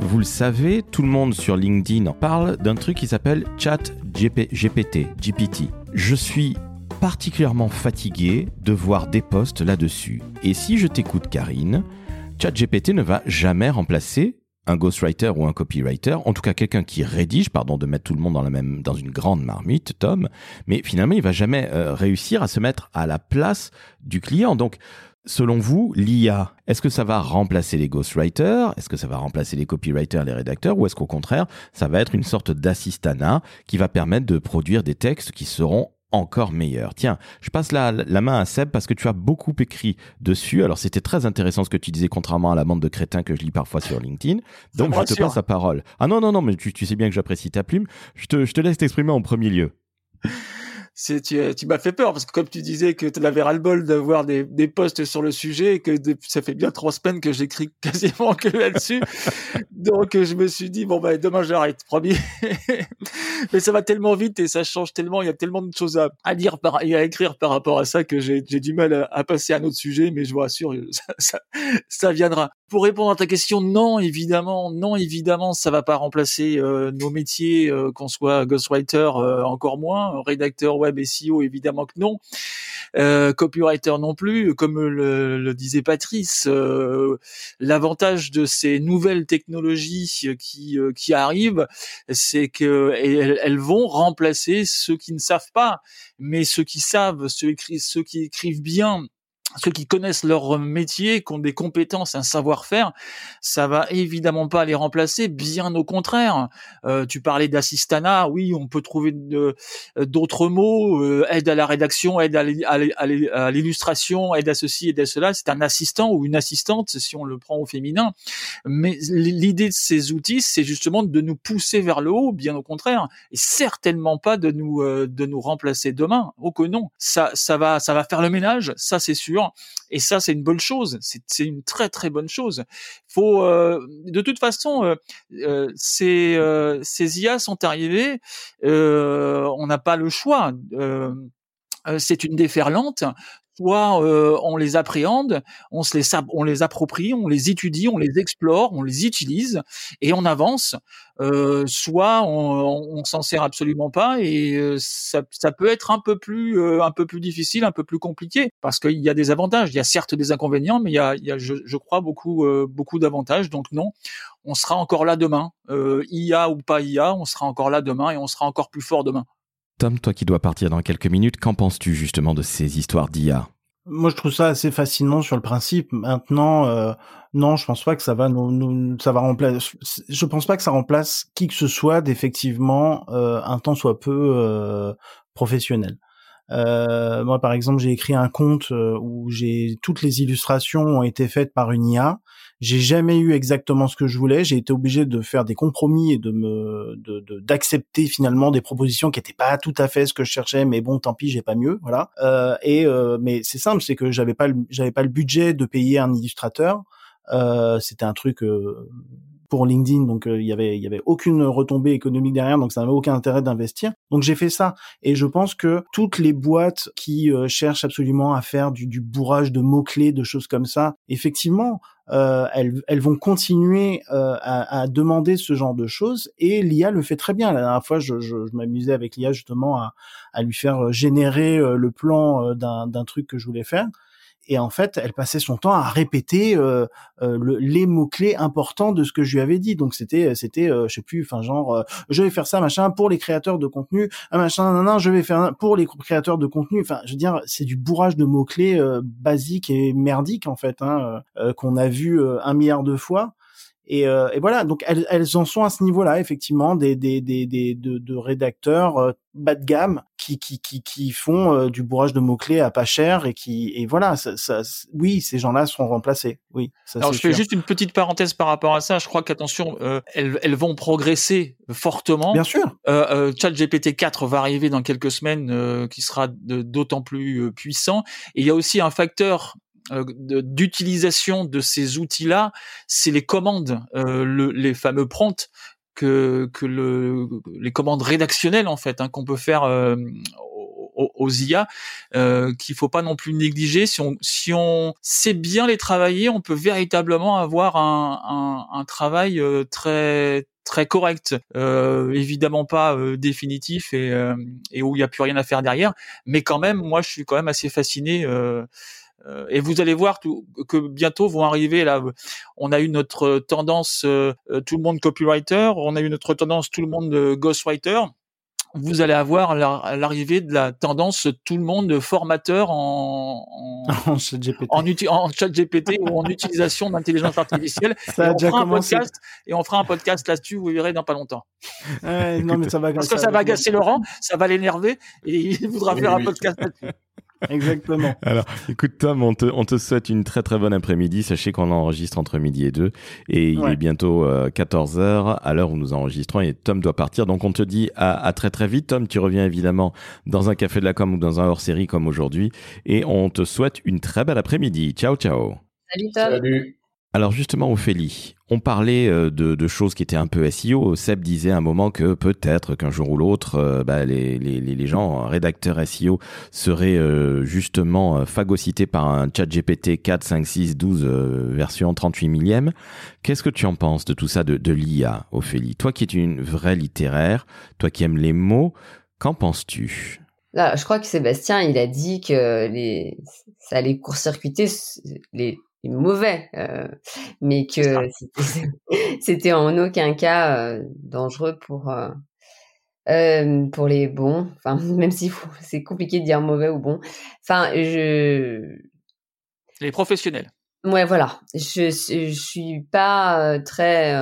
vous le savez, tout le monde sur LinkedIn parle d'un truc qui s'appelle Chat GPT, GPT. Je suis particulièrement fatigué de voir des posts là-dessus. Et si je t'écoute, Karine, ChatGPT ne va jamais remplacer un ghostwriter ou un copywriter, en tout cas quelqu'un qui rédige, pardon de mettre tout le monde dans la même dans une grande marmite, Tom, mais finalement il va jamais euh, réussir à se mettre à la place du client. Donc Selon vous, l'IA, est-ce que ça va remplacer les ghostwriters? Est-ce que ça va remplacer les copywriters, les rédacteurs? Ou est-ce qu'au contraire, ça va être une sorte d'assistanat qui va permettre de produire des textes qui seront encore meilleurs? Tiens, je passe la, la, main à Seb parce que tu as beaucoup écrit dessus. Alors c'était très intéressant ce que tu disais, contrairement à la bande de crétins que je lis parfois sur LinkedIn. Donc je te passe la parole. Ah non, non, non, mais tu, tu sais bien que j'apprécie ta plume. Je te, je te laisse t'exprimer en premier lieu tu, m'as fait peur parce que comme tu disais que tu avais ras-le-bol d'avoir des, des posts sur le sujet et que ça fait bien trois semaines que j'écris quasiment que là-dessus. Donc je me suis dit bon bah demain j'arrête, promis. Mais ça va tellement vite et ça change tellement, il y a tellement de choses à, à dire par, et à écrire par rapport à ça que j'ai du mal à, passer à un autre sujet, mais je vous rassure, ça, ça, ça viendra. Pour répondre à ta question, non, évidemment, non, évidemment, ça va pas remplacer euh, nos métiers, euh, qu'on soit ghostwriter, euh, encore moins, rédacteur web et SEO, évidemment que non, copywriter non plus. Comme le, le disait Patrice, l'avantage de ces nouvelles technologies qui qui arrivent, c'est que elles, vont remplacer ceux qui ne savent pas, mais ceux qui savent, ceux qui écrivent bien ceux qui connaissent leur métier, qui ont des compétences, un savoir-faire, ça va évidemment pas les remplacer, bien au contraire. Euh, tu parlais d'assistanat, oui, on peut trouver euh, d'autres mots, euh, aide à la rédaction, aide à l'illustration, aide à ceci, aide à cela. C'est un assistant ou une assistante, si on le prend au féminin. Mais l'idée de ces outils, c'est justement de nous pousser vers le haut, bien au contraire, et certainement pas de nous de nous remplacer demain. Oh que non, ça ça va ça va faire le ménage, ça c'est sûr et ça, c'est une bonne chose. C'est une très très bonne chose. Euh, de toute façon, euh, euh, ces, ces IA sont arrivés. on n'a pas le choix. c'est une déferlante soit euh, on les appréhende, on se les on les approprie, on les étudie, on les explore, on les utilise et on avance. Euh, soit on, on s'en sert absolument pas et euh, ça, ça, peut être un peu plus un peu plus difficile, un peu plus compliqué parce qu'il y a des avantages. Il y a certes des inconvénients, mais il y a, il y a je, je, crois beaucoup beaucoup d'avantages. Donc non, on sera encore là demain. IA ou pas IA, on sera encore là demain et on sera encore plus fort demain. Tom, toi qui dois partir dans quelques minutes, qu'en penses-tu justement de ces histoires d'IA moi, je trouve ça assez fascinant sur le principe. Maintenant, euh, non, je pense pas que ça va nous, nous, ça va remplacer. Je pense pas que ça remplace qui que ce soit d'effectivement euh, un temps soit peu euh, professionnel. Euh, moi, par exemple, j'ai écrit un conte euh, où j'ai toutes les illustrations ont été faites par une IA. J'ai jamais eu exactement ce que je voulais. J'ai été obligé de faire des compromis et de me d'accepter de, finalement des propositions qui étaient pas tout à fait ce que je cherchais. Mais bon, tant pis, j'ai pas mieux, voilà. Euh, et euh, mais c'est simple, c'est que j'avais pas j'avais pas le budget de payer un illustrateur. Euh, c'était un truc pour LinkedIn, donc euh, il y avait il y avait aucune retombée économique derrière, donc ça n'avait aucun intérêt d'investir. Donc j'ai fait ça, et je pense que toutes les boîtes qui euh, cherchent absolument à faire du, du bourrage de mots clés, de choses comme ça, effectivement, euh, elles, elles, vont continuer à, à, demander ce genre de choses et l'IA le fait très bien. La dernière fois, je, je, je m'amusais avec l'IA justement à, à, lui faire générer le plan d'un truc que je voulais faire et en fait, elle passait son temps à répéter euh, euh, le, les mots clés importants de ce que je lui avais dit. Donc c'était, c'était, euh, je sais plus, enfin genre, je vais faire ça, machin, pour les créateurs de contenu, un machin, non, non, je vais faire pour les créateurs de contenu. Enfin, je veux dire, c'est du bourrage de mots clés basique et merdique en fait, hein, qu'on a vu un milliard de fois. Et, euh, et, voilà, donc elles, elles en sont à ce niveau-là, effectivement, des, des, des, des de, de, rédacteurs euh, bas de gamme qui, qui, qui, qui font euh, du bourrage de mots-clés à pas cher et qui et voilà, ça, ça oui, ces gens-là seront remplacés. Oui. Ça, Alors je fais juste une petite parenthèse par rapport à ça. Je crois qu'attention, euh, elles, elles vont progresser fortement. Bien sûr. Euh, ChatGPT 4 va arriver dans quelques semaines, qui sera d'autant plus puissant. Et il y a aussi un facteur euh, d'utilisation de ces outils-là, c'est les commandes, euh, le, les fameux prompts que, que le, les commandes rédactionnelles en fait hein, qu'on peut faire euh, aux, IA euh, qu'il faut pas non plus négliger. Si on si on sait bien les travailler, on peut véritablement avoir un, un, un travail euh, très très correct, euh, évidemment pas euh, définitif et, euh, et où il n'y a plus rien à faire derrière, mais quand même, moi, je suis quand même assez fasciné. Et vous allez voir tout, que bientôt vont arriver là. On a eu notre tendance tout le monde copywriter, on a eu notre tendance tout le monde ghostwriter vous allez avoir l'arrivée de la tendance tout le monde formateur en en, chat GPT. En, chat GPT ou en utilisation d'intelligence artificielle. Ça a déjà commencé. et on fera un podcast là-dessus, vous verrez dans pas longtemps. non, mais ça va Parce que ça, va agacer Laurent, ça va l'énerver et il voudra faire un podcast là-dessus. Exactement. Alors, écoute Tom, on te, on te souhaite une très très bonne après-midi. Sachez qu'on enregistre entre midi et deux et il est bientôt 14 euh, heures à l'heure où nous enregistrons et Tom doit partir. Donc on te dit à, à, très très vite. Tom, tu reviens évidemment dans un café de la com ou dans un hors-série comme aujourd'hui et on te souhaite une très belle après-midi. Ciao ciao. Salut Tom. Salut. Alors justement, Ophélie, on parlait euh, de, choses qui étaient un peu SEO. Seb disait à un moment que peut-être qu'un jour ou l'autre, euh, bah, les, gens, rédacteurs SEO, seraient euh, justement phagocytés par un chat GPT 4, 5, 6, 12 version 38 millième. Qu'est-ce que tu en penses de tout ça, de, de l'IA, Ophélie? Toi qui es une vraie littéraire, toi qui aimes les mots, qu'en penses-tu? Là, je crois que Sébastien, il a dit que les, ça allait court-circuiter les mauvais, euh, mais que c'était en aucun cas euh, dangereux pour euh, pour les bons. Enfin, même si c'est compliqué de dire mauvais ou bon. Enfin, je les professionnels. Ouais, voilà. Je je suis pas très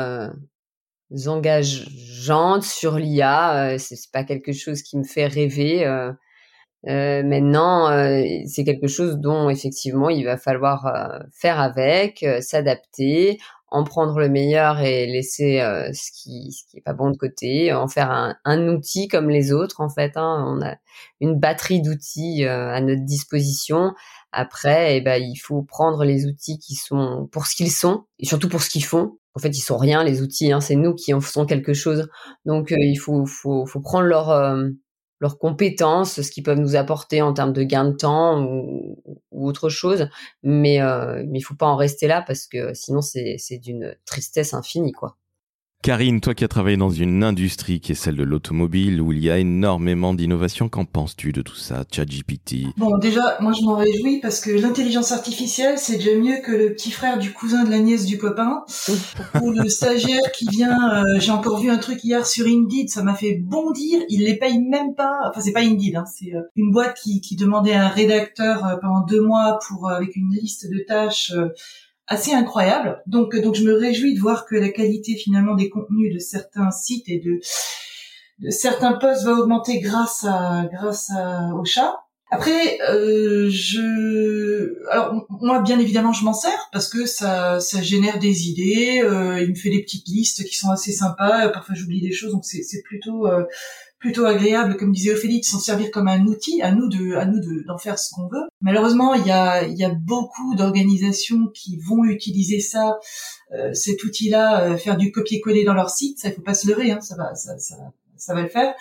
engageante sur l'IA. c'est pas quelque chose qui me fait rêver. Euh, maintenant, euh, c'est quelque chose dont effectivement il va falloir euh, faire avec, s'adapter, en prendre le meilleur et laisser ce qui ce qui est pas bon de côté, en faire un, un outil comme les autres en fait. Hein. On a une batterie d'outils à notre disposition. Après, eh ben, il faut prendre les outils qui sont pour ce qu'ils sont et surtout pour ce qu'ils font. En fait, ils sont rien les outils. Hein. C'est nous qui en faisons quelque chose. Donc, il faut, faut, faut prendre leur leurs compétences, ce qu'ils peuvent nous apporter en termes de gain de temps ou, autre chose. Mais euh, mais il faut pas en rester là parce que sinon c'est d'une tristesse infinie quoi. Karine, toi qui as travaillé dans une industrie qui est celle de l'automobile, où il y a énormément d'innovation, qu'en penses-tu de tout ça, ChatGPT? Bon, déjà, moi je m'en réjouis parce que l'intelligence artificielle, c'est déjà mieux que le petit frère du cousin de la nièce du copain, ou le stagiaire qui vient. Euh, j'ai encore vu un truc hier sur Indeed, ça m'a fait bondir. Il les paye même pas. Enfin, c'est pas Indeed, hein, c'est euh, une boîte qui, qui demandait à un rédacteur euh, pendant deux mois pour avec une liste de tâches assez incroyable. Donc, donc je me réjouis de voir que la qualité finalement des contenus de certains sites et de, certains posts va augmenter grâce grâce à, au chat. Après, euh, je, alors moi bien évidemment je m'en sers parce que ça ça génère des idées. Euh, il me fait des petites listes qui sont assez sympas. Parfois j'oublie des choses donc c'est plutôt euh, plutôt agréable, comme disait Ophélie, de s'en servir comme un outil, à nous de, à nous d'en faire ce qu'on veut. Malheureusement, il y a, il y a beaucoup d'organisations qui vont utiliser ça, euh, cet outil-là, euh, faire du copier-coller dans leur site. Ça, il faut pas se leurrer, hein, ça va, ça, ça va le faire.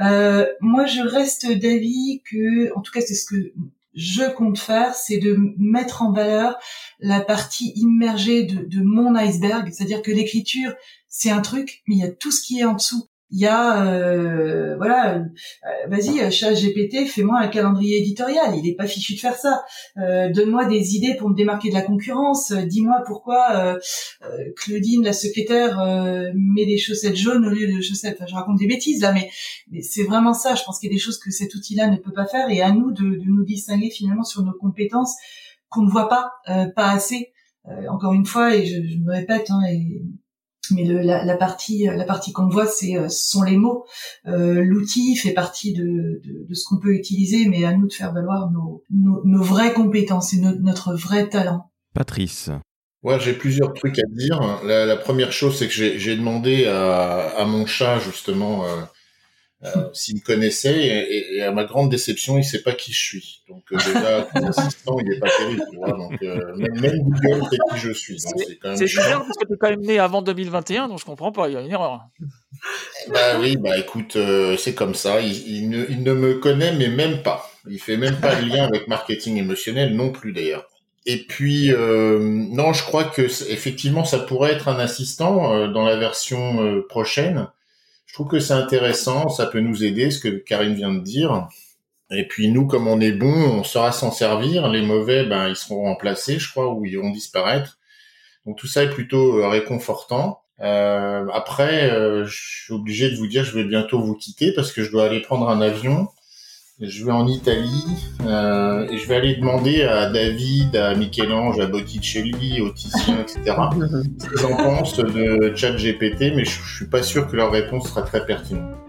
Euh, moi, je reste d'avis que, en tout cas, c'est ce que je compte faire, c'est de mettre en valeur la partie immergée de, de mon iceberg, c'est-à-dire que l'écriture, c'est un truc, mais il y a tout ce qui est en dessous il y a euh, voilà euh, vas-y chat GPT fais-moi un calendrier éditorial. Il est pas fichu de faire ça. Euh, donne-moi des idées pour me démarquer de la concurrence. Dis-moi pourquoi Claudine la secrétaire met des chaussettes jaunes au lieu de chaussettes. Enfin, je raconte des bêtises là mais, mais c'est vraiment ça. Je pense qu'il y a des choses que cet outil-là ne peut pas faire. Et à nous de, de nous distinguer finalement sur nos compétences qu'on ne voit pas pas assez encore une fois et je, je me répète hein, et mais le, la, la, partie la partie qu'on voit c'est euh, sont les mots. Euh, l'outil fait partie de, de, de ce qu'on peut utiliser mais à nous de faire valoir nos, nos, nos vraies compétences et notre vrai talent. Patrice. Ouais, j'ai plusieurs trucs à dire. La, la première chose, c'est que j'ai demandé à, à, mon chat justement euh, Euh, S'il me connaissait, et, et, à ma grande déception, il sait pas qui je suis. Donc euh, déjà, l'assistant, il est pas terrible. Tu vois donc euh, même, même, Google sait qui je suis. C'est bizarre parce que tu es quand même né avant 2021, donc je comprends pas. Il y a une erreur. Bah oui, bah écoute, c'est comme ça. Il, il, ne, il ne me connaît, mais même pas. Il fait même pas le lien avec marketing émotionnel non plus d'ailleurs. Et puis non, je crois que effectivement ça pourrait être un assistant dans la version prochaine. Je trouve que c'est intéressant, ça peut nous aider, ce que Karine vient de dire. Et puis nous, comme on est bon, on saura s'en servir. Les mauvais, ben ils seront remplacés, je crois, ou ils vont disparaître. Donc tout ça est plutôt réconfortant. Euh, après, je suis obligé de vous dire, je vais bientôt vous quitter parce que je dois aller prendre un avion je vais en Italie euh, et je vais aller demander à David, à Michel-Ange, à Botticelli, au Titien, etc. ce qu'ils en pensent de ChatGPT, mais je, je suis pas sûr que leur réponse sera très pertinente.